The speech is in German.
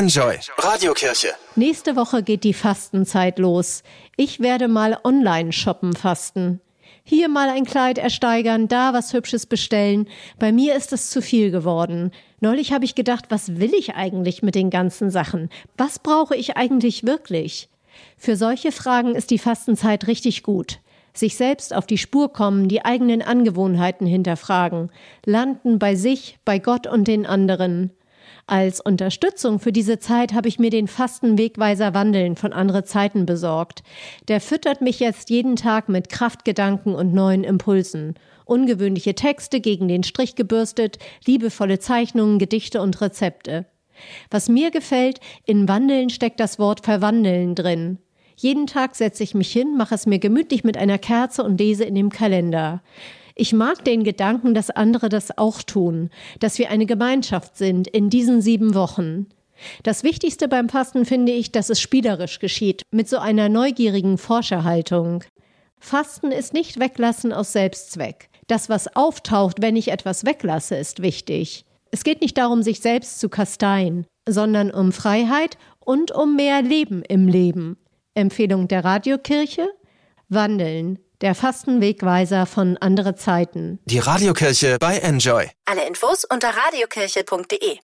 Enjoy Radiokirche. Nächste Woche geht die Fastenzeit los. Ich werde mal online shoppen fasten. Hier mal ein Kleid ersteigern, da was Hübsches bestellen. Bei mir ist es zu viel geworden. Neulich habe ich gedacht, was will ich eigentlich mit den ganzen Sachen? Was brauche ich eigentlich wirklich? Für solche Fragen ist die Fastenzeit richtig gut. Sich selbst auf die Spur kommen, die eigenen Angewohnheiten hinterfragen, landen bei sich, bei Gott und den anderen. Als Unterstützung für diese Zeit habe ich mir den Fastenwegweiser Wandeln von andere Zeiten besorgt. Der füttert mich jetzt jeden Tag mit Kraftgedanken und neuen Impulsen. Ungewöhnliche Texte gegen den Strich gebürstet, liebevolle Zeichnungen, Gedichte und Rezepte. Was mir gefällt, in Wandeln steckt das Wort Verwandeln drin. Jeden Tag setze ich mich hin, mache es mir gemütlich mit einer Kerze und lese in dem Kalender. Ich mag den Gedanken, dass andere das auch tun, dass wir eine Gemeinschaft sind in diesen sieben Wochen. Das Wichtigste beim Fasten finde ich, dass es spielerisch geschieht, mit so einer neugierigen Forscherhaltung. Fasten ist nicht weglassen aus Selbstzweck. Das, was auftaucht, wenn ich etwas weglasse, ist wichtig. Es geht nicht darum, sich selbst zu kasteien, sondern um Freiheit und um mehr Leben im Leben. Empfehlung der Radiokirche? Wandeln, der Fastenwegweiser von andere Zeiten. Die Radiokirche bei Enjoy. Alle Infos unter radiokirche.de